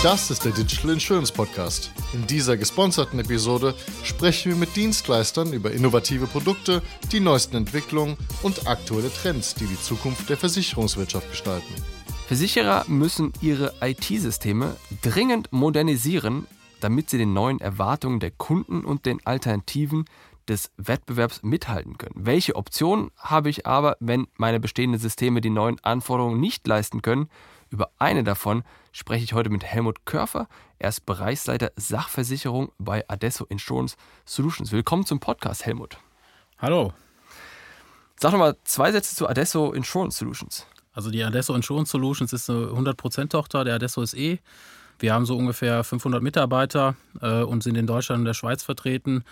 Das ist der Digital Insurance Podcast. In dieser gesponserten Episode sprechen wir mit Dienstleistern über innovative Produkte, die neuesten Entwicklungen und aktuelle Trends, die die Zukunft der Versicherungswirtschaft gestalten. Versicherer müssen ihre IT-Systeme dringend modernisieren, damit sie den neuen Erwartungen der Kunden und den Alternativen des Wettbewerbs mithalten können. Welche Optionen habe ich aber, wenn meine bestehenden Systeme die neuen Anforderungen nicht leisten können? Über eine davon spreche ich heute mit Helmut Körfer. Er ist Bereichsleiter Sachversicherung bei Adesso Insurance Solutions. Willkommen zum Podcast, Helmut. Hallo. Sag noch mal zwei Sätze zu Adesso Insurance Solutions. Also die Adesso Insurance Solutions ist eine 100%-Tochter der Adesso SE. Wir haben so ungefähr 500 Mitarbeiter äh, und sind in Deutschland und der Schweiz vertreten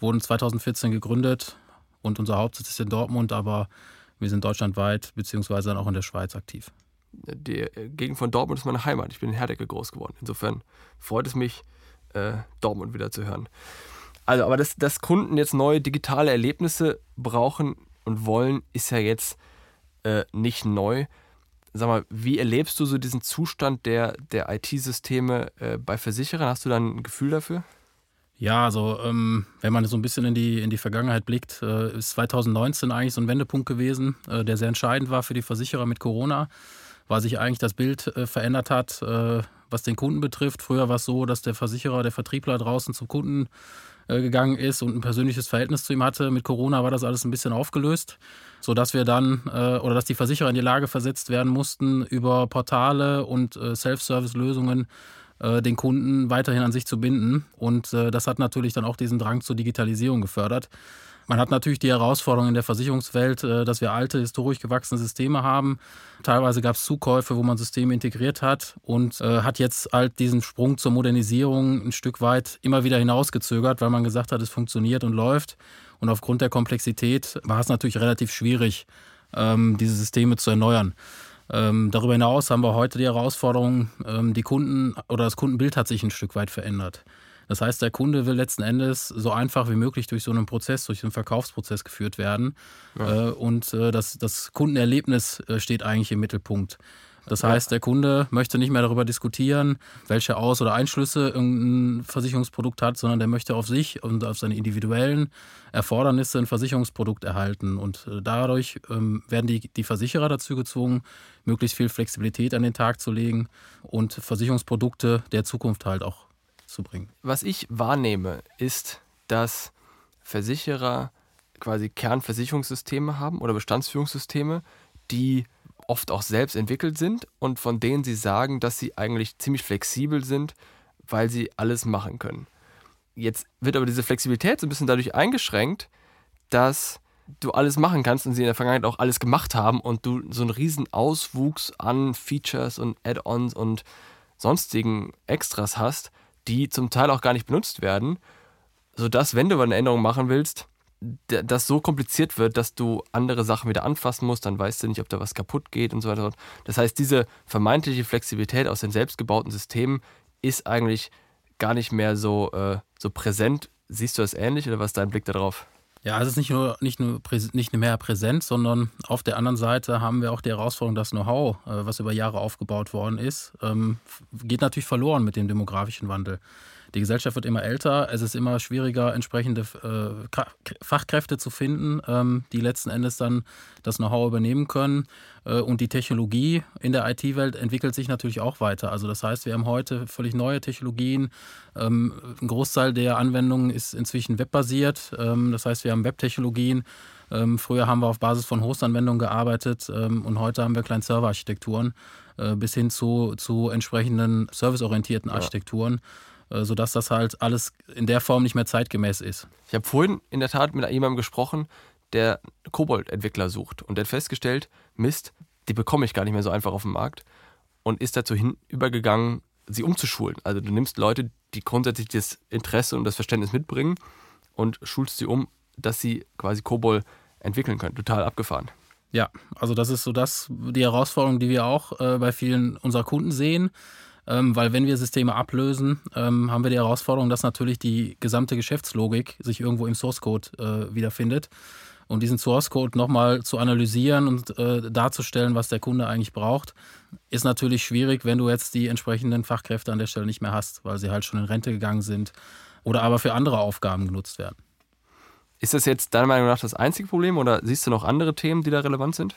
wurden 2014 gegründet und unser Hauptsitz ist in Dortmund, aber wir sind deutschlandweit beziehungsweise dann auch in der Schweiz aktiv. Die Gegend von Dortmund ist meine Heimat. Ich bin in Herdecke groß geworden. Insofern freut es mich, äh, Dortmund wieder zu hören. Also, aber dass, dass Kunden jetzt neue digitale Erlebnisse brauchen und wollen, ist ja jetzt äh, nicht neu. Sag mal, wie erlebst du so diesen Zustand der, der IT-Systeme äh, bei Versicherern? Hast du da ein Gefühl dafür? Ja, also ähm, wenn man so ein bisschen in die, in die Vergangenheit blickt, äh, ist 2019 eigentlich so ein Wendepunkt gewesen, äh, der sehr entscheidend war für die Versicherer mit Corona, weil sich eigentlich das Bild äh, verändert hat, äh, was den Kunden betrifft. Früher war es so, dass der Versicherer, der Vertriebler draußen zum Kunden äh, gegangen ist und ein persönliches Verhältnis zu ihm hatte. Mit Corona war das alles ein bisschen aufgelöst, sodass wir dann äh, oder dass die Versicherer in die Lage versetzt werden mussten, über Portale und Self-Service-Lösungen äh, den Kunden weiterhin an sich zu binden. Und das hat natürlich dann auch diesen Drang zur Digitalisierung gefördert. Man hat natürlich die Herausforderung in der Versicherungswelt, äh, dass wir alte, historisch gewachsene Systeme haben. Teilweise gab es Zukäufe, wo man Systeme integriert hat und hat jetzt halt diesen Sprung zur Modernisierung ein Stück weit immer wieder hinausgezögert, weil man gesagt hat, es funktioniert und läuft. Und aufgrund der Komplexität war es natürlich relativ schwierig, ähm, diese Systeme zu erneuern. Ähm, darüber hinaus haben wir heute die Herausforderung, ähm, die Kunden oder das Kundenbild hat sich ein Stück weit verändert. Das heißt, der Kunde will letzten Endes so einfach wie möglich durch so einen Prozess, durch einen Verkaufsprozess geführt werden. Ja. Äh, und äh, das, das Kundenerlebnis äh, steht eigentlich im Mittelpunkt. Das heißt, der Kunde möchte nicht mehr darüber diskutieren, welche Aus- oder Einschlüsse irgendein Versicherungsprodukt hat, sondern der möchte auf sich und auf seine individuellen Erfordernisse ein Versicherungsprodukt erhalten. Und dadurch ähm, werden die, die Versicherer dazu gezwungen, möglichst viel Flexibilität an den Tag zu legen und Versicherungsprodukte der Zukunft halt auch zu bringen. Was ich wahrnehme, ist, dass Versicherer quasi Kernversicherungssysteme haben oder Bestandsführungssysteme, die oft auch selbst entwickelt sind und von denen sie sagen, dass sie eigentlich ziemlich flexibel sind, weil sie alles machen können. Jetzt wird aber diese Flexibilität so ein bisschen dadurch eingeschränkt, dass du alles machen kannst und sie in der Vergangenheit auch alles gemacht haben und du so einen riesen Auswuchs an Features und Add-ons und sonstigen Extras hast, die zum Teil auch gar nicht benutzt werden, sodass, wenn du eine Änderung machen willst, das so kompliziert wird, dass du andere Sachen wieder anfassen musst, dann weißt du nicht, ob da was kaputt geht und so weiter. Das heißt, diese vermeintliche Flexibilität aus den selbstgebauten Systemen ist eigentlich gar nicht mehr so, äh, so präsent. Siehst du das ähnlich oder was ist dein Blick darauf? Ja, es ist nicht nur, nicht nur nicht mehr präsent, sondern auf der anderen Seite haben wir auch die Herausforderung, das Know-how, äh, was über Jahre aufgebaut worden ist, ähm, geht natürlich verloren mit dem demografischen Wandel. Die Gesellschaft wird immer älter, es ist immer schwieriger, entsprechende äh, Fachkräfte zu finden, ähm, die letzten Endes dann das Know-how übernehmen können. Äh, und die Technologie in der IT-Welt entwickelt sich natürlich auch weiter. Also das heißt, wir haben heute völlig neue Technologien. Ähm, ein Großteil der Anwendungen ist inzwischen webbasiert. Ähm, das heißt, wir haben Webtechnologien. Früher haben wir auf Basis von Host-Anwendungen gearbeitet und heute haben wir Client-Server-Architekturen äh, bis hin zu, zu entsprechenden serviceorientierten Architekturen. Ja. Äh, sodass das halt alles in der Form nicht mehr zeitgemäß ist. Ich habe vorhin in der Tat mit jemandem gesprochen, der Kobold-Entwickler sucht und der hat festgestellt, Mist, die bekomme ich gar nicht mehr so einfach auf dem Markt und ist dazu hin übergegangen, sie umzuschulen. Also du nimmst Leute, die grundsätzlich das Interesse und das Verständnis mitbringen und schulst sie um, dass sie quasi Kobold entwickeln können. Total abgefahren. Ja, also das ist so das die Herausforderung, die wir auch äh, bei vielen unserer Kunden sehen. Ähm, weil wenn wir Systeme ablösen, ähm, haben wir die Herausforderung, dass natürlich die gesamte Geschäftslogik sich irgendwo im Source Code äh, wiederfindet. und diesen Source Code nochmal zu analysieren und äh, darzustellen, was der Kunde eigentlich braucht, ist natürlich schwierig, wenn du jetzt die entsprechenden Fachkräfte an der Stelle nicht mehr hast, weil sie halt schon in Rente gegangen sind oder aber für andere Aufgaben genutzt werden. Ist das jetzt deiner Meinung nach das einzige Problem oder siehst du noch andere Themen, die da relevant sind?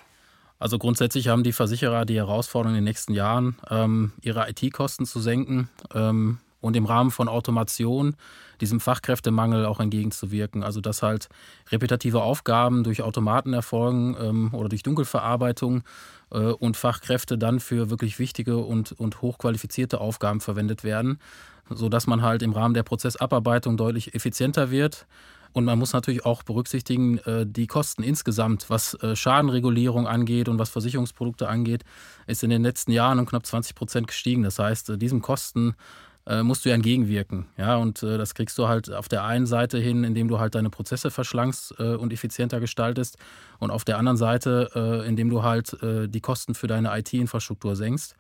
Also grundsätzlich haben die Versicherer die Herausforderung in den nächsten Jahren, ähm, ihre IT-Kosten zu senken ähm, und im Rahmen von Automation diesem Fachkräftemangel auch entgegenzuwirken. Also dass halt repetitive Aufgaben durch Automaten erfolgen ähm, oder durch Dunkelverarbeitung äh, und Fachkräfte dann für wirklich wichtige und, und hochqualifizierte Aufgaben verwendet werden, sodass man halt im Rahmen der Prozessabarbeitung deutlich effizienter wird. Und man muss natürlich auch berücksichtigen, äh, die Kosten insgesamt, was äh, Schadenregulierung angeht und was Versicherungsprodukte angeht, ist in den letzten Jahren um knapp 20 Prozent gestiegen. Das heißt, äh, diesem Kosten musst du ja entgegenwirken. Ja, und das kriegst du halt auf der einen Seite hin, indem du halt deine Prozesse verschlankst und effizienter gestaltest und auf der anderen Seite, indem du halt die Kosten für deine IT-Infrastruktur senkst.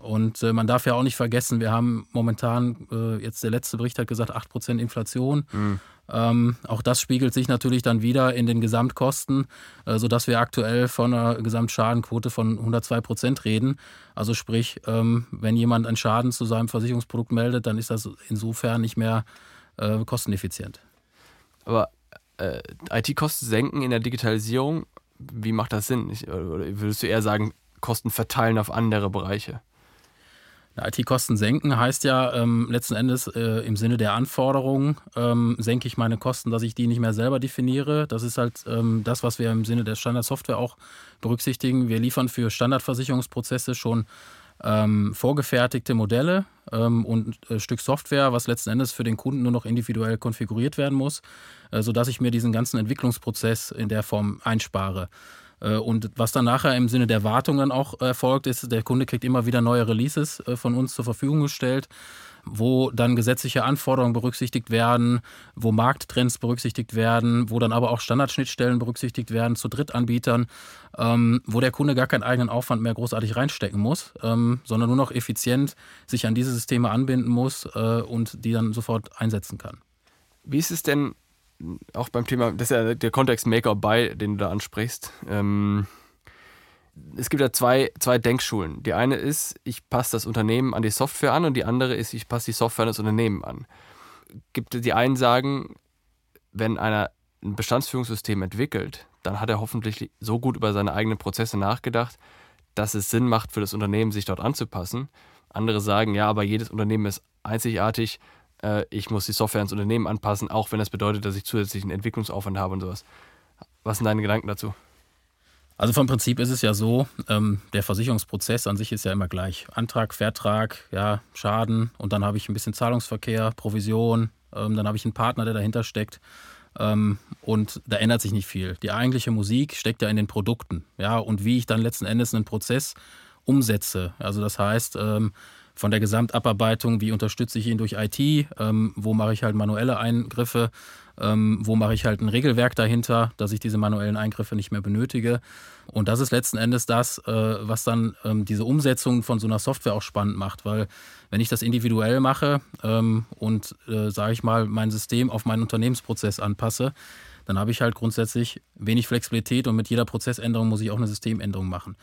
Und äh, man darf ja auch nicht vergessen, wir haben momentan, jetzt der letzte Bericht hat gesagt, 8% Inflation. Mhm. Ähm, auch das spiegelt sich natürlich dann wieder in den Gesamtkosten, äh, sodass wir aktuell von einer Gesamtschadenquote von 102 Prozent reden. Also sprich, ähm, wenn jemand einen Schaden zu seinem Versicherungsprodukt meldet, dann ist das insofern nicht mehr äh, kosteneffizient. Aber äh, IT-Kosten senken in der Digitalisierung, wie macht das Sinn? Ich, oder würdest du eher sagen, Kosten verteilen auf andere Bereiche? IT-Kosten senken heißt ja ähm, letzten Endes äh, im Sinne der Anforderungen ähm, senke ich meine Kosten, dass ich die nicht mehr selber definiere. Das ist halt ähm, das, was wir im Sinne der Standardsoftware auch berücksichtigen. Wir liefern für Standardversicherungsprozesse schon ähm, vorgefertigte Modelle ähm, und ein äh, Stück Software, was letzten Endes für den Kunden nur noch individuell konfiguriert werden muss, äh, sodass ich mir diesen ganzen Entwicklungsprozess in der Form einspare. Äh, und was dann nachher im Sinne der Wartung dann auch erfolgt, ist, der Kunde kriegt immer wieder neue Releases äh, von uns zur Verfügung gestellt, wo dann gesetzliche Anforderungen berücksichtigt werden, wo Markttrends berücksichtigt werden, wo dann aber auch Standardschnittstellen berücksichtigt werden zu Drittanbietern, ähm, wo der Kunde gar keinen eigenen Aufwand mehr großartig reinstecken muss, ähm, sondern nur noch effizient sich an diese Systeme anbinden muss äh, und die dann sofort einsetzen kann. Wie ist es denn auch beim Thema, das ist ja der Kontext Make or Buy, den du da ansprichst. Ähm, es gibt ja zwei, zwei Denkschulen. Die eine ist, ich passe das Unternehmen an die Software an und die andere ist, ich passe die Software an das Unternehmen an. Gibt die einen sagen, wenn einer ein Bestandsführungssystem entwickelt, dann hat er hoffentlich so gut über seine eigenen Prozesse nachgedacht, dass es Sinn macht für das Unternehmen, sich dort anzupassen. Andere sagen, ja, aber jedes Unternehmen ist einzigartig äh, ich muss die Software ins Unternehmen anpassen, auch wenn das bedeutet, dass ich zusätzlichen Entwicklungsaufwand habe und sowas. Was sind deine Gedanken dazu? Also vom Prinzip ist es ja so, ähm, der Versicherungsprozess an sich ist ja immer gleich. Antrag, Vertrag, ja, Schaden und dann habe ich ein bisschen Zahlungsverkehr, Provision, ähm, dann habe ich einen Partner, der dahinter steckt. Ähm, und da ändert sich nicht viel. Die eigentliche Musik steckt ja in den Produkten, ja, und wie ich dann letzten Endes einen Prozess umsetze. Also das heißt, ähm, von der Gesamtabarbeitung, wie unterstütze ich ihn durch IT, ähm, wo mache ich halt manuelle Eingriffe, ähm, wo mache ich halt ein Regelwerk dahinter, dass ich diese manuellen Eingriffe nicht mehr benötige. Und das ist letzten Endes das, äh, was dann ähm, diese Umsetzung von so einer Software auch spannend macht, weil wenn ich das individuell mache ähm, und, äh, sage ich mal, mein System auf meinen Unternehmensprozess anpasse, dann habe ich halt grundsätzlich wenig Flexibilität und mit jeder Prozessänderung muss ich auch eine Systemänderung machen.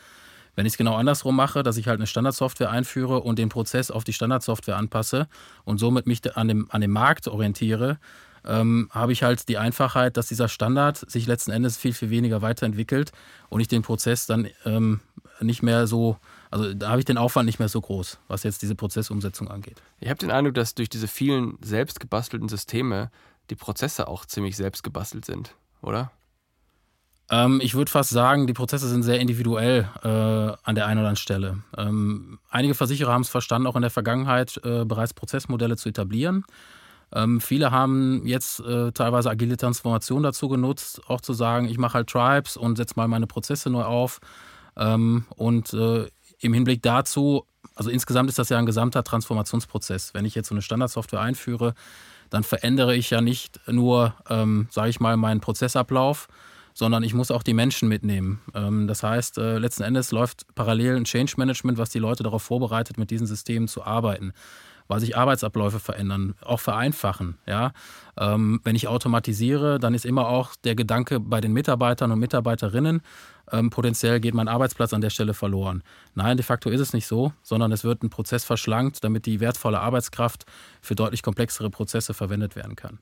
Wenn ich es genau andersrum mache, dass ich halt eine Standardsoftware einführe und den Prozess auf die Standardsoftware anpasse und somit mich an dem, an dem Markt orientiere, ähm, habe ich halt die Einfachheit, dass dieser Standard sich letzten Endes viel, viel weniger weiterentwickelt und ich den Prozess dann ähm, nicht mehr so, also da habe ich den Aufwand nicht mehr so groß, was jetzt diese Prozessumsetzung angeht. Ich habe den Eindruck, dass durch diese vielen selbst gebastelten Systeme die Prozesse auch ziemlich selbst gebastelt sind, oder? Ähm, ich würde fast sagen, die Prozesse sind sehr individuell äh, an der einen oder anderen Stelle. Ähm, einige Versicherer haben es verstanden, auch in der Vergangenheit äh, bereits Prozessmodelle zu etablieren. Ähm, viele haben jetzt äh, teilweise agile Transformation dazu genutzt, auch zu sagen, ich mache halt Tribes und setze mal meine Prozesse neu auf. Ähm, und äh, im Hinblick dazu, also insgesamt ist das ja ein gesamter Transformationsprozess. Wenn ich jetzt so eine Standardsoftware einführe, dann verändere ich ja nicht nur, ähm, sage ich mal, meinen Prozessablauf, sondern ich muss auch die Menschen mitnehmen. Ähm, das heißt, äh, letzten Endes läuft parallel ein Change Management, was die Leute darauf vorbereitet, mit diesen Systemen zu arbeiten. weil sich Arbeitsabläufe verändern, auch vereinfachen. Ja? Ähm, wenn ich automatisiere, dann ist immer auch der Gedanke bei den Mitarbeitern und Mitarbeiterinnen, ähm, potenziell geht mein Arbeitsplatz an der Stelle verloren. Nein, de facto ist es nicht so, sondern es wird ein Prozess verschlankt, damit die wertvolle Arbeitskraft für deutlich komplexere Prozesse verwendet werden kann.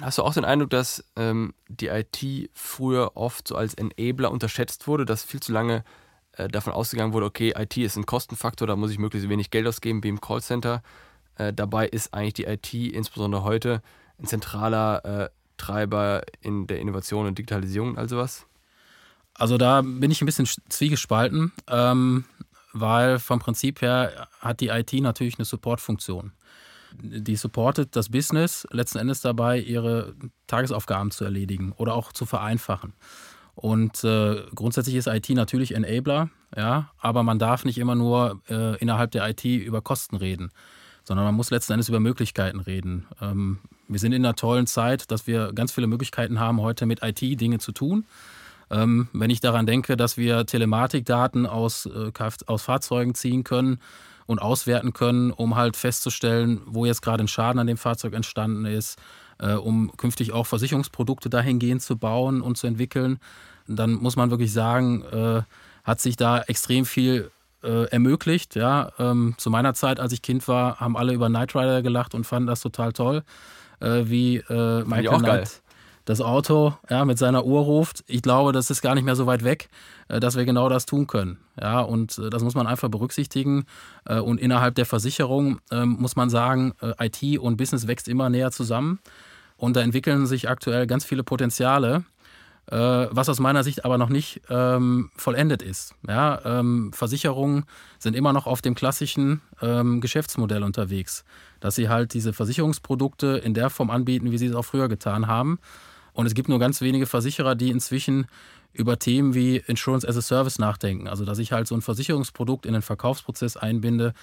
Hast du auch den Eindruck, dass ähm, die IT früher oft so als Enabler unterschätzt wurde, dass viel zu lange äh, davon ausgegangen wurde, okay, IT ist ein Kostenfaktor, da muss ich möglichst wenig Geld ausgeben wie im Callcenter. Äh, dabei ist eigentlich die IT insbesondere heute ein zentraler äh, Treiber in der Innovation und Digitalisierung und all sowas? Also da bin ich ein bisschen zwiegespalten, ähm, weil vom Prinzip her hat die IT natürlich eine Supportfunktion. Die supportet das Business letzten Endes dabei, ihre Tagesaufgaben zu erledigen oder auch zu vereinfachen. Und äh, grundsätzlich ist IT natürlich Enabler, ja, aber man darf nicht immer nur äh, innerhalb der IT über Kosten reden, sondern man muss letzten Endes über Möglichkeiten reden. Ähm, wir sind in einer tollen Zeit, dass wir ganz viele Möglichkeiten haben, heute mit IT Dinge zu tun. Ähm, wenn ich daran denke, dass wir Telematikdaten aus, äh, aus Fahrzeugen ziehen können und auswerten können, um halt festzustellen, wo jetzt gerade ein Schaden an dem Fahrzeug entstanden ist, äh, um künftig auch Versicherungsprodukte dahingehend zu bauen und zu entwickeln, dann muss man wirklich sagen, äh, hat sich da extrem viel äh, ermöglicht. Ja? Ähm, zu meiner Zeit, als ich Kind war, haben alle über Knight Rider gelacht und fanden das total toll, äh, wie äh, Michael Knight das Auto ja, mit seiner Uhr ruft. Ich glaube, das ist gar nicht mehr so weit weg, äh, dass wir genau das tun können. Ja, und äh, das muss man einfach berücksichtigen. Äh, und innerhalb der Versicherung ähm, muss man sagen, IT und Business wächst immer näher zusammen. Und da entwickeln sich aktuell ganz viele Potenziale, was aus meiner Sicht aber noch nicht ähm, vollendet ist. Ja, ähm, Versicherungen sind immer noch auf dem klassischen Geschäftsmodell unterwegs, dass sie halt diese Versicherungsprodukte in der Form anbieten, wie sie es auch früher getan haben. Und es gibt nur ganz wenige Versicherer, die inzwischen über Themen wie Insurance as a Service nachdenken. Also, dass ich halt so ein Versicherungsprodukt in den Verkaufsprozess einbinde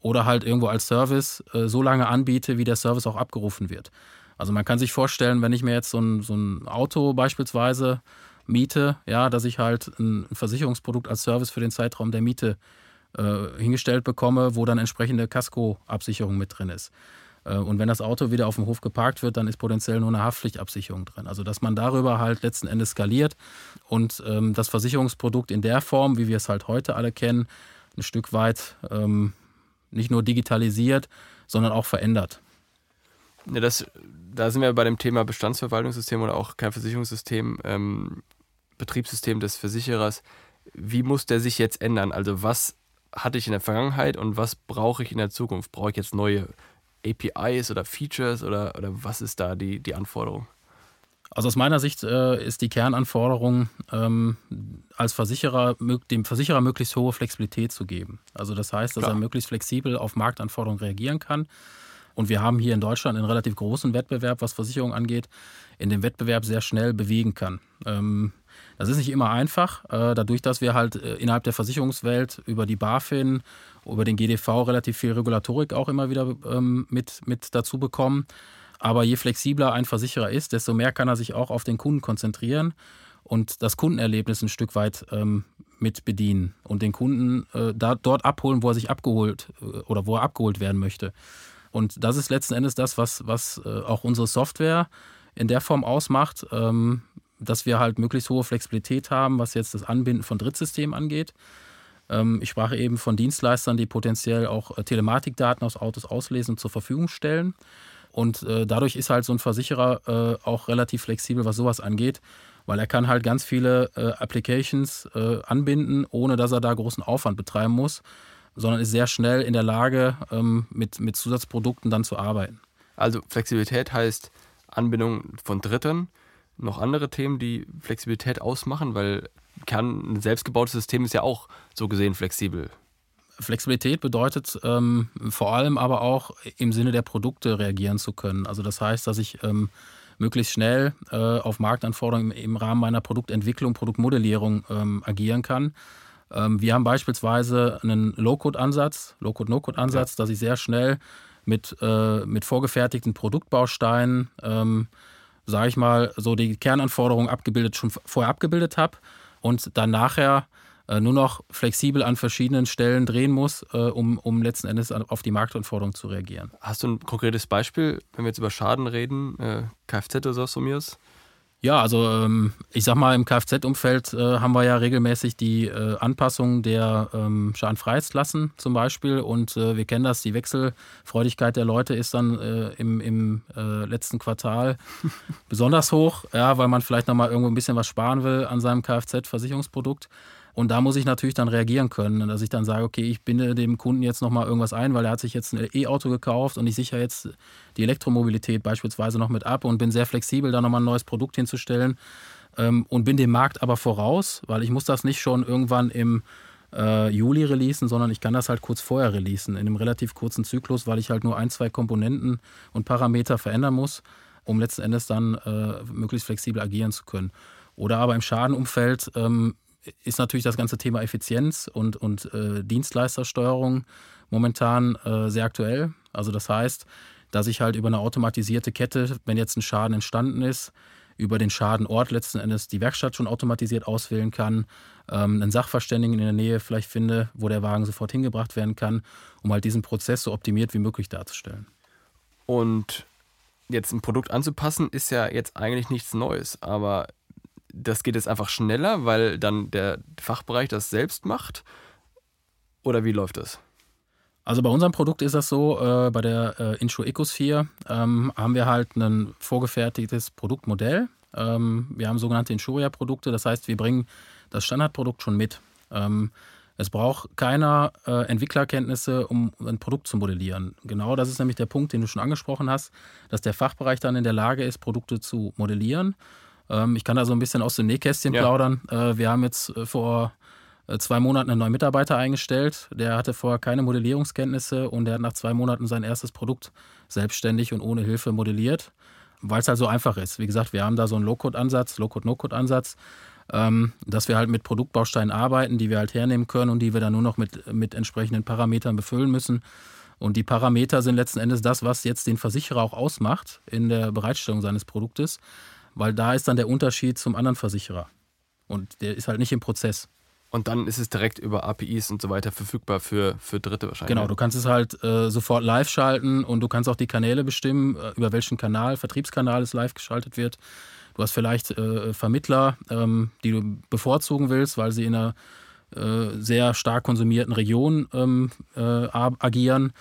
oder halt irgendwo als Service äh, so lange anbiete, wie der Service auch abgerufen wird. Also, man kann sich vorstellen, wenn ich mir jetzt so ein, so ein Auto beispielsweise miete, ja, dass ich halt ein Versicherungsprodukt als Service für den Zeitraum der Miete äh, hingestellt bekomme, wo dann entsprechende Casco-Absicherung mit drin ist. Äh, und wenn das Auto wieder auf dem Hof geparkt wird, dann ist potenziell nur eine Haftpflichtabsicherung drin. Also dass man darüber halt letzten Endes skaliert und ähm, das Versicherungsprodukt in der Form, wie wir es halt heute alle kennen, ein Stück weit ähm, nicht nur digitalisiert, sondern auch verändert. Ja, das, da sind wir bei dem Thema Bestandsverwaltungssystem oder auch kein Versicherungssystem, ähm, Betriebssystem des Versicherers. Wie muss der sich jetzt ändern? Also was hatte ich in der Vergangenheit und was brauche ich in der Zukunft? Brauche ich jetzt neue APIs oder Features oder, oder was ist da die, die Anforderung? Also aus meiner Sicht äh, ist die Kernanforderung, ähm, als Versicherer dem Versicherer möglichst hohe Flexibilität zu geben. Also das heißt, dass Klar. er möglichst flexibel auf Marktanforderungen reagieren kann. Und wir haben hier in Deutschland einen relativ großen Wettbewerb, was Versicherungen angeht, in dem Wettbewerb sehr schnell bewegen kann. Ähm, das ist nicht immer einfach, äh, dadurch, dass wir halt äh, innerhalb der Versicherungswelt über die BaFin, über den GDV relativ viel Regulatorik auch immer wieder ähm, mit, mit dazu bekommen. Aber je flexibler ein Versicherer ist, desto mehr kann er sich auch auf den Kunden konzentrieren und das Kundenerlebnis ein Stück weit ähm, mit bedienen und den Kunden äh, da, dort abholen, wo er sich abgeholt oder wo er abgeholt werden möchte. Und das ist letzten Endes das, was, was auch unsere Software in der Form ausmacht. Ähm, dass wir halt möglichst hohe Flexibilität haben, was jetzt das Anbinden von Drittsystemen angeht. Ähm, ich sprach eben von Dienstleistern, die potenziell auch äh, Telematikdaten aus Autos auslesen und zur Verfügung stellen. Und äh, dadurch ist halt so ein Versicherer äh, auch relativ flexibel, was sowas angeht, weil er kann halt ganz viele Applications anbinden, ohne dass er da großen Aufwand betreiben muss, sondern ist sehr schnell in der Lage, ähm, mit, mit Zusatzprodukten dann zu arbeiten. Also Flexibilität heißt Anbindung von Dritten noch andere Themen, die Flexibilität ausmachen? Weil Kern, ein selbstgebautes System ist ja auch so gesehen flexibel. Flexibilität bedeutet ähm, vor allem aber auch im Sinne der Produkte reagieren zu können. Also das heißt, dass ich ähm, möglichst schnell äh, auf Marktanforderungen im Rahmen meiner Produktentwicklung, Produktmodellierung ähm, agieren kann. Ähm, wir haben beispielsweise einen Low-Code-Ansatz, Low-Code-No-Code-Ansatz, ja. dass ich sehr schnell mit, äh, mit vorgefertigten Produktbausteinen ähm, sage ich mal, so die Kernanforderungen abgebildet, schon vorher abgebildet habe und dann nachher äh, nur noch flexibel an verschiedenen Stellen drehen muss, äh, um, um letzten Endes auf die Marktanforderungen zu reagieren. Hast du ein konkretes Beispiel, wenn wir jetzt über Schaden reden, äh, Kfz oder so von mir? Ja, also ähm, ich sag mal, im Kfz-Umfeld äh, haben wir ja regelmäßig die äh, Anpassung der ähm, Schadenfreiheitslassen zum Beispiel und äh, wir kennen das, die Wechselfreudigkeit der Leute ist dann äh, im, im äh, letzten Quartal besonders hoch, ja, weil man vielleicht nochmal irgendwo ein bisschen was sparen will an seinem Kfz-Versicherungsprodukt. Und da muss ich natürlich dann reagieren können, dass ich dann sage, okay, ich binde dem Kunden jetzt nochmal irgendwas ein, weil er hat sich jetzt ein E-Auto gekauft und ich sichere jetzt die Elektromobilität beispielsweise noch mit ab und bin sehr flexibel, da nochmal ein neues Produkt hinzustellen ähm, und bin dem Markt aber voraus, weil ich muss das nicht schon irgendwann im äh, Juli releasen, sondern ich kann das halt kurz vorher releasen, in einem relativ kurzen Zyklus, weil ich halt nur ein, zwei Komponenten und Parameter verändern muss, um letzten Endes dann äh, möglichst flexibel agieren zu können. Oder aber im Schadenumfeld ähm, ist natürlich das ganze Thema Effizienz und, und äh, Dienstleistersteuerung momentan äh, sehr aktuell. Also das heißt, dass ich halt über eine automatisierte Kette, wenn jetzt ein Schaden entstanden ist, über den Schadenort letzten Endes die Werkstatt schon automatisiert auswählen kann, ähm, einen Sachverständigen in der Nähe vielleicht finde, wo der Wagen sofort hingebracht werden kann, um halt diesen Prozess so optimiert wie möglich darzustellen. Und jetzt ein Produkt anzupassen, ist ja jetzt eigentlich nichts Neues, aber das geht jetzt einfach schneller, weil dann der Fachbereich das selbst macht? Oder wie läuft das? Also bei unserem Produkt ist das so, äh, bei der äh, Insure Ecosphere ähm, haben wir halt ein vorgefertigtes Produktmodell. Ähm, wir haben sogenannte Insuria-Produkte, das heißt, wir bringen das Standardprodukt schon mit. Ähm, es braucht keiner äh, Entwicklerkenntnisse, um ein Produkt zu modellieren. Genau das ist nämlich der Punkt, den du schon angesprochen hast, dass der Fachbereich dann in der Lage ist, Produkte zu modellieren ähm, ich kann da so ein bisschen aus dem Nähkästchen ja. plaudern. Äh, wir haben jetzt äh, vor äh, zwei Monaten einen neuen Mitarbeiter eingestellt. Der hatte vorher keine Modellierungskenntnisse und der hat nach zwei Monaten sein erstes Produkt selbstständig und ohne Hilfe modelliert, weil es halt so einfach ist. Wie gesagt, wir haben da so einen Low-Code-Ansatz, Low-Code-No-Code-Ansatz, ähm, dass wir halt mit Produktbausteinen arbeiten, die wir halt hernehmen können und die wir dann nur noch mit, mit entsprechenden Parametern befüllen müssen. Und die Parameter sind letzten Endes das, was jetzt den Versicherer auch ausmacht in der Bereitstellung seines Produktes weil da ist dann der Unterschied zum anderen Versicherer. Und der ist halt nicht im Prozess. Und dann ist es direkt über APIs und so weiter verfügbar für, für Dritte wahrscheinlich. Genau, du kannst es halt äh, sofort live schalten und du kannst auch die Kanäle bestimmen, äh, über welchen Kanal, Vertriebskanal es live geschaltet wird. Du hast vielleicht äh, Vermittler, ähm, die du bevorzugen willst, weil sie in einer äh, sehr stark konsumierten Region ähm, äh, agieren.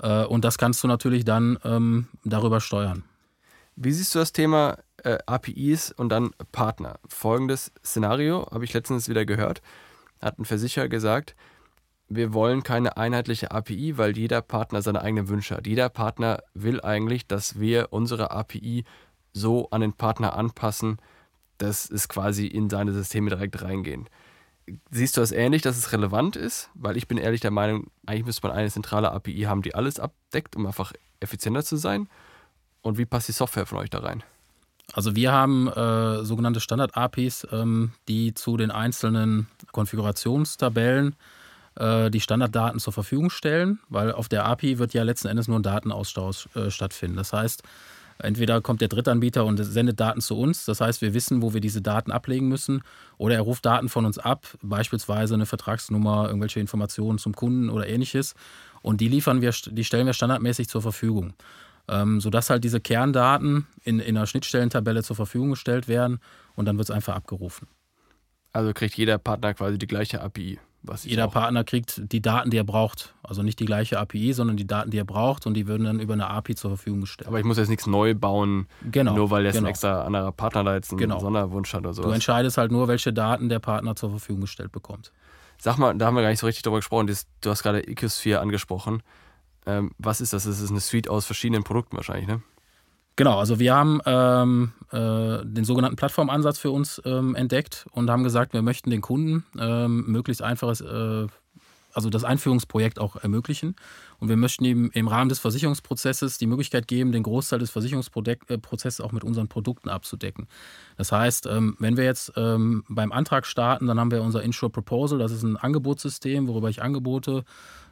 Äh, und das kannst du natürlich dann ähm, darüber steuern. Wie siehst du das Thema äh, APIs und dann Partner? Folgendes Szenario habe ich letztens wieder gehört. Hat ein Versicherer gesagt, wir wollen keine einheitliche API, weil jeder Partner seine eigenen Wünsche hat. Jeder Partner will eigentlich, dass wir unsere API so an den Partner anpassen, dass es quasi in seine Systeme direkt reingehen. Siehst du das ähnlich, dass es relevant ist? Weil ich bin ehrlich der Meinung, eigentlich müsste man eine zentrale API haben, die alles abdeckt, um einfach effizienter zu sein. Und wie passt die Software von euch da rein? Also wir haben äh, sogenannte Standard-APIs, ähm, die zu den einzelnen Konfigurationstabellen äh, die Standarddaten zur Verfügung stellen, weil auf der API wird ja letzten Endes nur ein Datenaustausch äh, stattfinden. Das heißt, entweder kommt der Drittanbieter und sendet Daten zu uns, das heißt, wir wissen, wo wir diese Daten ablegen müssen, oder er ruft Daten von uns ab, beispielsweise eine Vertragsnummer, irgendwelche Informationen zum Kunden oder ähnliches, und die liefern wir, die stellen wir standardmäßig zur Verfügung ähm, sodass halt diese Kerndaten in, in einer Schnittstellentabelle zur Verfügung gestellt werden und dann wird es einfach abgerufen. Also kriegt jeder Partner quasi die gleiche API. jeder Partner kriegt die Daten, die er braucht. Also nicht die gleiche API, sondern die Daten, die er braucht und die würden dann über eine API zur Verfügung gestellt. Aber ich muss jetzt nichts neu bauen, genau, nur weil jetzt genau. ein extra anderer Partner da jetzt einen genau. Sonderwunsch hat oder so. Du entscheidest halt nur, welche Daten der Partner zur Verfügung gestellt bekommt. Sag mal, da haben wir gar nicht so richtig drüber gesprochen. Du hast gerade Ecosphere angesprochen. Ähm, was ist das? Das ist eine Suite aus verschiedenen Produkten wahrscheinlich, ne? Genau, also wir haben ähm, äh, den sogenannten Plattformansatz für uns ähm, entdeckt und haben gesagt, wir möchten den Kunden ähm, möglichst einfaches, äh, also das Einführungsprojekt auch ermöglichen. Und wir möchten ihm im Rahmen des Versicherungsprozesses die Möglichkeit geben, den Großteil des Versicherungsprozesses auch mit unseren Produkten abzudecken. Das heißt, ähm, wenn wir jetzt ähm, beim Antrag starten, dann haben wir unser Insure Proposal, das ist ein Angebotssystem, worüber ich Angebote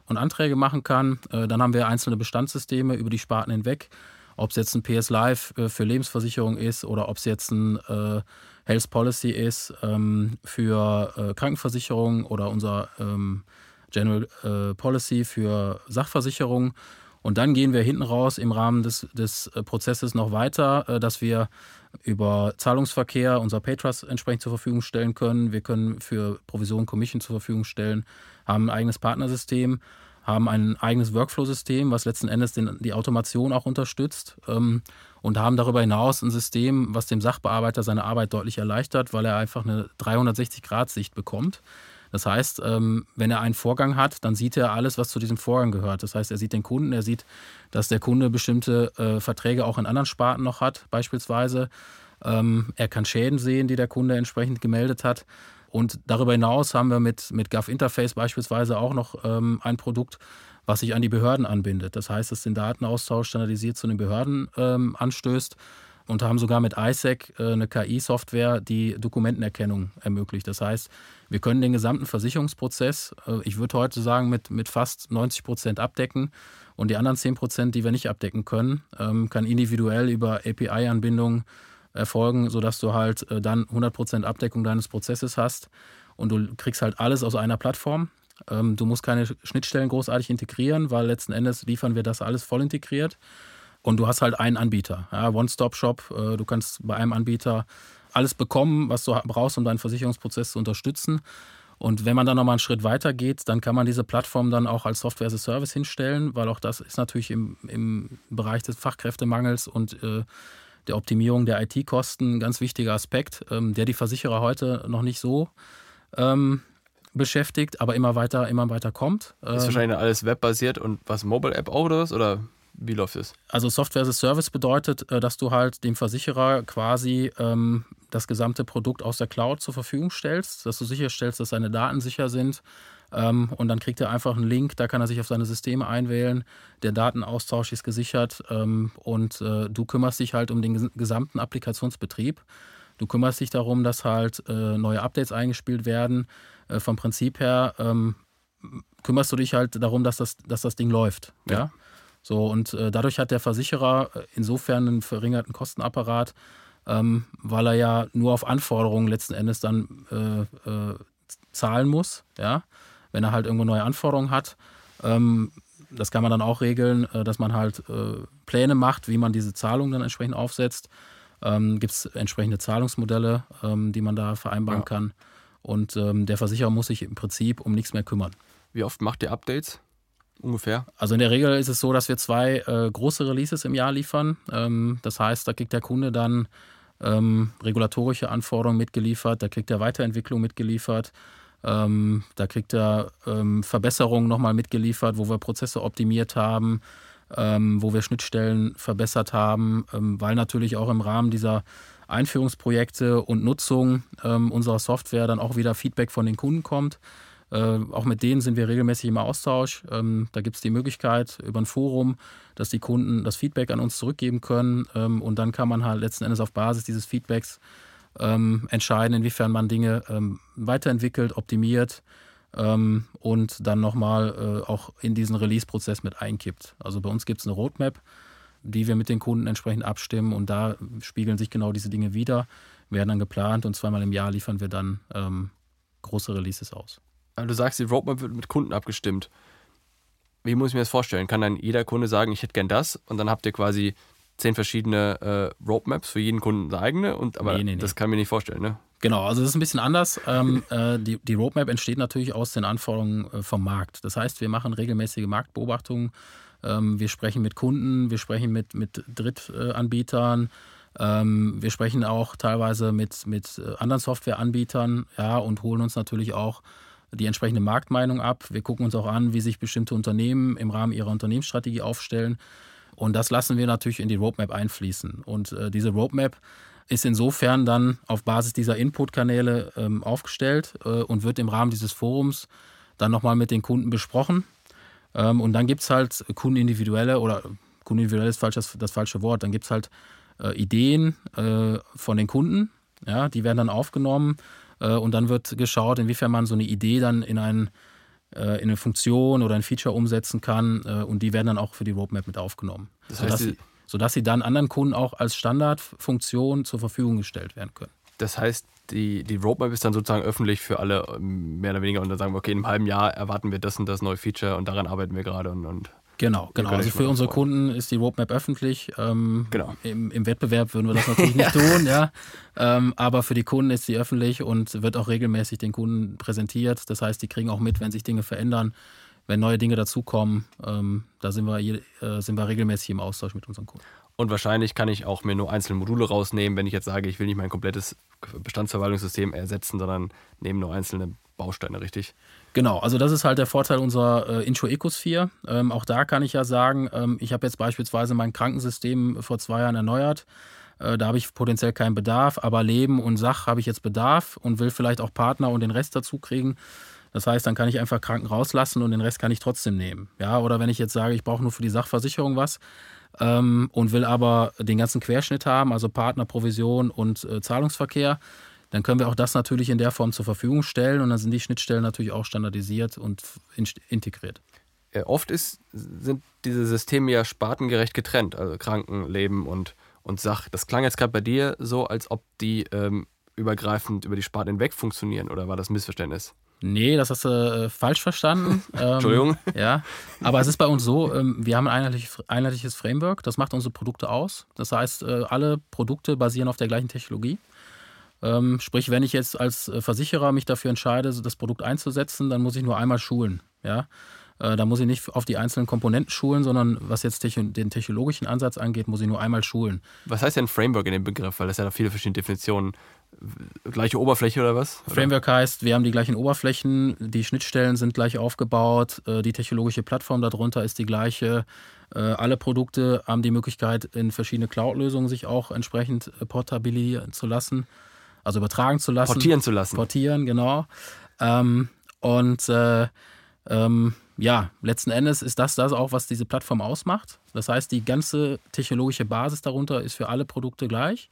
und Anträge machen kann. Äh, dann haben wir einzelne Bestandssysteme über die Sparten hinweg. ob es jetzt ein PS Live äh, für Lebensversicherung ist oder ob es jetzt ein äh, Health Policy ist ähm, für Krankenversicherung oder unser ähm, General Policy für Sachversicherung. Und dann gehen wir hinten raus im Rahmen des, des äh, Prozesses noch weiter, äh, dass wir über Zahlungsverkehr unser Paytrust entsprechend zur Verfügung stellen können. Wir können für Provision Commission zur Verfügung stellen, haben ein eigenes Partnersystem, haben ein eigenes Workflow-System, was letzten Endes den, die Automation auch unterstützt ähm, und haben darüber hinaus ein System, was dem Sachbearbeiter seine Arbeit deutlich erleichtert, weil er einfach eine 360-Grad-Sicht bekommt. Das heißt, ähm, wenn er einen Vorgang hat, dann sieht er alles, was zu diesem Vorgang gehört. Das heißt, er sieht den Kunden, er sieht, dass der Kunde bestimmte äh, Verträge auch in anderen Sparten noch hat, beispielsweise. Ähm, er kann Schäden sehen, die der Kunde entsprechend gemeldet hat. Und darüber hinaus haben wir mit, mit Gov Interface beispielsweise auch noch ähm, ein Produkt, was sich an die Behörden anbindet. Das heißt, es den Datenaustausch standardisiert zu den Behörden anstößt und haben sogar mit ISAC äh, eine KI-Software, die Dokumentenerkennung ermöglicht. Das heißt, wir können den gesamten Versicherungsprozess, äh, ich würde heute sagen, mit, mit fast 90 Prozent abdecken. Und die anderen 10 Prozent, die wir nicht abdecken können, ähm, kann individuell über API-Anbindungen erfolgen, sodass du halt äh, dann 100 Prozent Abdeckung deines Prozesses hast. Und du kriegst halt alles aus einer Plattform. Ähm, du musst keine Schnittstellen großartig integrieren, weil letzten Endes liefern wir das alles voll integriert. Und du hast halt einen Anbieter, ja, One-Stop-Shop. Äh, du kannst bei einem Anbieter alles bekommen, was du brauchst, um deinen Versicherungsprozess zu unterstützen. Und wenn man dann nochmal einen Schritt weiter geht, dann kann man diese Plattform dann auch als Software as a Service hinstellen, weil auch das ist natürlich im, im Bereich des Fachkräftemangels und äh, der Optimierung der IT-Kosten ein ganz wichtiger Aspekt, ähm, der die Versicherer heute noch nicht so ähm, beschäftigt, aber immer weiter, immer weiter kommt. Ist ähm, wahrscheinlich alles webbasiert und was Mobile-App auch oder was? Oder wie läuft es? Also Software as a Service bedeutet, äh, dass du halt dem Versicherer quasi ähm, das gesamte Produkt aus der Cloud zur Verfügung stellst, dass du sicherstellst, dass seine Daten sicher sind. Ähm, und dann kriegt er einfach einen Link, da kann er sich auf seine Systeme einwählen. Der Datenaustausch ist gesichert ähm, und äh, du kümmerst dich halt um den gesamten Applikationsbetrieb. Du kümmerst dich darum, dass halt äh, neue Updates eingespielt werden. Äh, vom Prinzip her ähm, kümmerst du dich halt darum, dass das, dass das Ding läuft. Ja. ja? So, und äh, dadurch hat der Versicherer äh, insofern einen verringerten Kostenapparat, ähm, weil er ja nur auf Anforderungen letzten Endes dann äh, äh, zahlen muss, ja, wenn er halt irgendwo neue Anforderungen hat. Ähm, das kann man dann auch regeln, äh, dass man halt äh, Pläne macht, wie man diese Zahlung dann entsprechend aufsetzt. Ähm, Gibt es entsprechende Zahlungsmodelle, ähm, die man da vereinbaren ja. kann. Und ähm, der Versicherer muss sich im Prinzip um nichts mehr kümmern. Wie oft macht ihr Updates? Ungefähr? Also in der Regel ist es so, dass wir zwei äh, große Releases im Jahr liefern. Ähm, das heißt, da kriegt der Kunde dann ähm, regulatorische Anforderungen mitgeliefert, da kriegt er Weiterentwicklung mitgeliefert, ähm, da kriegt er ähm, Verbesserungen nochmal mitgeliefert, wo wir Prozesse optimiert haben, ähm, wo wir Schnittstellen verbessert haben, ähm, weil natürlich auch im Rahmen dieser Einführungsprojekte und Nutzung unserer Software dann auch wieder Feedback von den Kunden kommt. Äh, auch mit denen sind wir regelmäßig im Austausch. Ähm, da gibt es die Möglichkeit über ein Forum, dass die Kunden das Feedback an uns zurückgeben können. Ähm, und dann kann man halt letzten Endes auf Basis dieses Feedbacks ähm, entscheiden, inwiefern man Dinge ähm, weiterentwickelt, optimiert ähm, und dann nochmal äh, auch in diesen Release-Prozess mit einkippt. Also bei uns gibt es eine Roadmap, die wir mit den Kunden entsprechend abstimmen und da spiegeln sich genau diese Dinge wieder, werden dann geplant und zweimal im Jahr liefern wir dann ähm, große Releases aus. Du sagst, die Roadmap wird mit Kunden abgestimmt. Wie muss ich mir das vorstellen? Kann dann jeder Kunde sagen, ich hätte gern das und dann habt ihr quasi zehn verschiedene äh, Roadmaps für jeden Kunden eine eigene und aber nee, nee, nee. das kann ich mir nicht vorstellen, ne? Genau, also das ist ein bisschen anders. Ähm, äh, die, die, Roadmap entsteht natürlich aus den Anforderungen äh, vom Markt. Das heißt, wir machen regelmäßige Marktbeobachtungen, ähm, wir sprechen mit Kunden, wir sprechen mit, mit Drittanbietern, ähm, wir sprechen auch teilweise mit, mit äh, anderen Softwareanbietern ja, und holen uns natürlich auch die entsprechende Marktmeinung ab. Wir gucken uns auch an, wie sich bestimmte Unternehmen im Rahmen ihrer Unternehmensstrategie aufstellen. Und das lassen wir natürlich in die Roadmap einfließen. Und äh, diese Roadmap ist insofern dann auf Basis dieser Input-Kanäle ähm, aufgestellt äh, und wird im Rahmen dieses Forums dann nochmal mit den Kunden besprochen. Ähm, und dann gibt es halt kundenindividuelle oder kundenindividuell ist falsch, das, das falsche Wort, dann gibt es halt äh, Ideen äh, von den Kunden, ja, die werden dann aufgenommen und dann wird geschaut, inwiefern man so eine Idee dann in, ein, äh, in eine Funktion oder ein Feature umsetzen kann. Äh, und die werden dann auch für die Roadmap mit aufgenommen. Das heißt, die, sodass sie dann anderen Kunden auch als Standardfunktion zur Verfügung gestellt werden können. Das heißt, die, die Roadmap ist dann sozusagen öffentlich für alle, ähm, mehr oder weniger, und dann sagen wir, okay, in einem halben Jahr erwarten wir das und das neue Feature und daran arbeiten wir gerade und, und Genau, genau. Also für unsere Kunden ist die Roadmap öffentlich. Ähm, genau. Im, Im, Wettbewerb würden wir das natürlich nicht tun, ja. Ähm, aber für die Kunden ist sie öffentlich und wird auch regelmäßig den Kunden präsentiert. Das heißt, die kriegen auch mit, wenn sich Dinge verändern, wenn neue Dinge dazukommen. Ähm, da sind wir, äh, sind wir regelmäßig im Austausch mit unseren Kunden. Und wahrscheinlich kann ich auch mir nur einzelne Module rausnehmen, wenn ich jetzt sage, ich will nicht mein komplettes Bestandsverwaltungssystem ersetzen, sondern nehme nur einzelne Bausteine, richtig? Genau, also das ist halt der Vorteil unserer äh, Intro Ecosphere. Ähm, auch da kann ich ja sagen, ähm, ich habe jetzt beispielsweise mein Krankensystem vor zwei Jahren erneuert. Äh, da habe ich potenziell keinen Bedarf, aber Leben und Sach habe ich jetzt Bedarf und will vielleicht auch Partner und den Rest dazu kriegen. Das heißt, dann kann ich einfach Kranken rauslassen und den Rest kann ich trotzdem nehmen. Ja, oder wenn ich jetzt sage, ich brauche nur für die Sachversicherung was, ähm, und will aber den ganzen Querschnitt haben, also Partner, Provision und äh, Zahlungsverkehr, dann können wir auch das natürlich in der Form zur Verfügung stellen und dann sind die Schnittstellen natürlich auch standardisiert und in integriert. Äh, oft ist, sind diese Systeme ja spartengerecht getrennt, also Krankenleben und, und Sach. Das klang jetzt gerade bei dir so, als ob die ähm, übergreifend über die Sparten hinweg funktionieren oder war das ein Missverständnis? Nee, das hast du äh, falsch verstanden. Ähm, Entschuldigung. Ja, aber es ist bei uns so, ähm, wir haben ein einheitliches, einheitliches, Framework, das macht unsere Produkte aus. Das heißt, äh, alle Produkte basieren auf der gleichen Technologie. Ähm, sprich, wenn ich jetzt als äh, Versicherer mich dafür entscheide, das Produkt einzusetzen, dann muss ich nur einmal schulen. Ja? Äh, da muss ich nicht auf die einzelnen Komponenten schulen, sondern was jetzt den technologischen Ansatz angeht, muss ich nur einmal schulen. Was heißt denn Framework in dem Begriff? Weil das ja da viele verschiedene Definitionen. Gleiche Oberfläche oder was? Framework heißt, wir haben die gleichen Oberflächen, die Schnittstellen sind gleich aufgebaut, äh, die technologische Plattform darunter ist die gleiche. Äh, alle Produkte haben die Möglichkeit, in verschiedene Cloud-Lösungen sich auch entsprechend portabilisieren zu lassen, also übertragen zu lassen. Portieren zu lassen. Portieren, genau. Ähm, und äh, ähm, ja, letzten Endes ist das das auch, was diese Plattform ausmacht. Das heißt, die ganze technologische Basis darunter ist für alle Produkte gleich.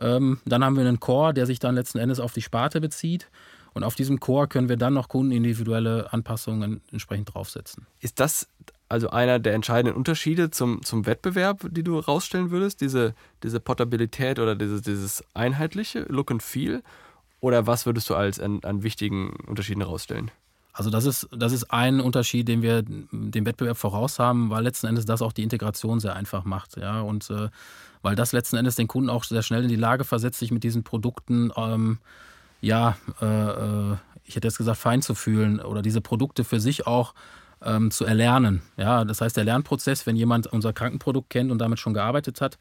Ähm, dann haben wir einen Core, der sich dann letzten Endes auf die Sparte bezieht. Und auf diesem Core können wir dann noch kundenindividuelle Anpassungen entsprechend draufsetzen. Ist das also einer der entscheidenden Unterschiede zum, zum Wettbewerb, die du rausstellen würdest? Diese, diese Portabilität oder dieses, dieses einheitliche Look and Feel? Oder was würdest du als an, an wichtigen Unterschieden rausstellen? Also das ist, das ist ein Unterschied, den wir dem Wettbewerb voraus haben, weil letzten Endes das auch die Integration sehr einfach macht. Ja? Und äh, weil das letzten Endes den Kunden auch sehr schnell in die Lage versetzt, sich mit diesen Produkten, ähm, ja, äh, äh, ich hätte jetzt gesagt, fein zu fühlen oder diese Produkte für sich auch ähm, zu erlernen. Ja, das heißt, der Lernprozess, wenn jemand unser Krankenprodukt kennt und damit schon gearbeitet hat,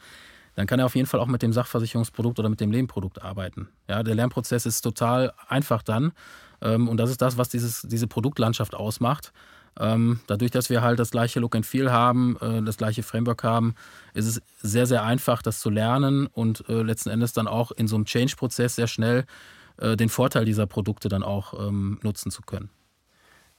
dann kann er auf jeden Fall auch mit dem Sachversicherungsprodukt oder mit dem Lebenprodukt arbeiten. Ja, der Lernprozess ist total einfach dann. Ähm, und das ist das, was dieses, diese Produktlandschaft ausmacht. Ähm, dadurch, dass wir halt das gleiche Look and Feel haben, äh, das gleiche Framework haben, ist es sehr, sehr einfach, das zu lernen und äh, letzten Endes dann auch in so einem Change-Prozess sehr schnell äh, den Vorteil dieser Produkte dann auch ähm, nutzen zu können.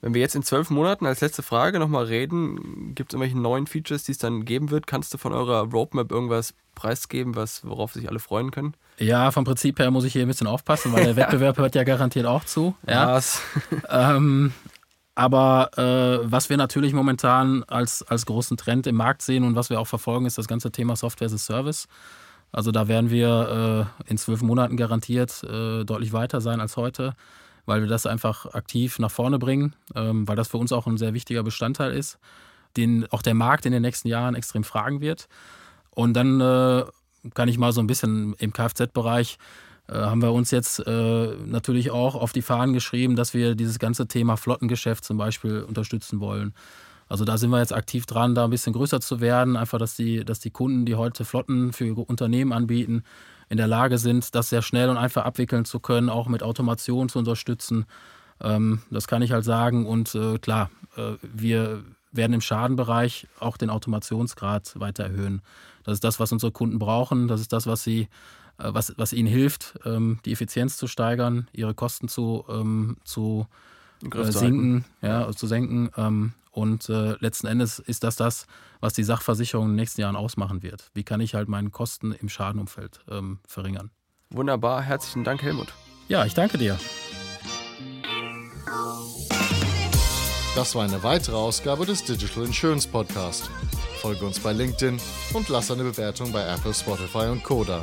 Wenn wir jetzt in zwölf Monaten als letzte Frage nochmal reden, gibt es irgendwelche neuen Features, die es dann geben wird? Kannst du von eurer Roadmap irgendwas preisgeben, was, worauf sich alle freuen können? Ja, vom Prinzip her muss ich hier ein bisschen aufpassen, weil der Wettbewerb hört ja garantiert auch zu. Ja. ähm, aber äh, was wir natürlich momentan als, als großen Trend im Markt sehen und was wir auch verfolgen, ist das ganze Thema Software as a Service. Also da werden wir äh, in zwölf Monaten garantiert äh, deutlich weiter sein als heute weil wir das einfach aktiv nach vorne bringen, ähm, weil das für uns auch ein sehr wichtiger Bestandteil ist, den auch der Markt in den nächsten Jahren extrem fragen wird. Und dann äh, kann ich mal so ein bisschen im Kfz-Bereich äh, haben wir uns jetzt äh, natürlich auch auf die Fahnen geschrieben, dass wir dieses ganze Thema Flottengeschäft zum Beispiel unterstützen wollen. Also da sind wir jetzt aktiv dran, da ein bisschen größer zu werden, einfach, dass die, dass die Kunden, die heute Flotten für Unternehmen anbieten, in der Lage sind, das sehr schnell und einfach abwickeln zu können, auch mit Automation zu unterstützen. Ähm, das kann ich halt sagen. Und äh, klar, äh, wir werden im Schadenbereich auch den Automationsgrad weiter erhöhen. Das ist das, was unsere Kunden brauchen. Das ist das, was sie, äh, was, was ihnen hilft, ähm, die Effizienz zu steigern, ihre Kosten zu, ähm, zu äh, sinken, ja, zu senken. Und äh, letzten Endes ist das das, was die Sachversicherung in den nächsten Jahren ausmachen wird. Wie kann ich halt meine Kosten im Schadenumfeld ähm, verringern? Wunderbar, herzlichen Dank, Helmut. Ja, ich danke dir. Das war eine weitere Ausgabe des Digital Insurance Podcast. Folge uns bei LinkedIn und lass eine Bewertung bei Apple, Spotify und Koda.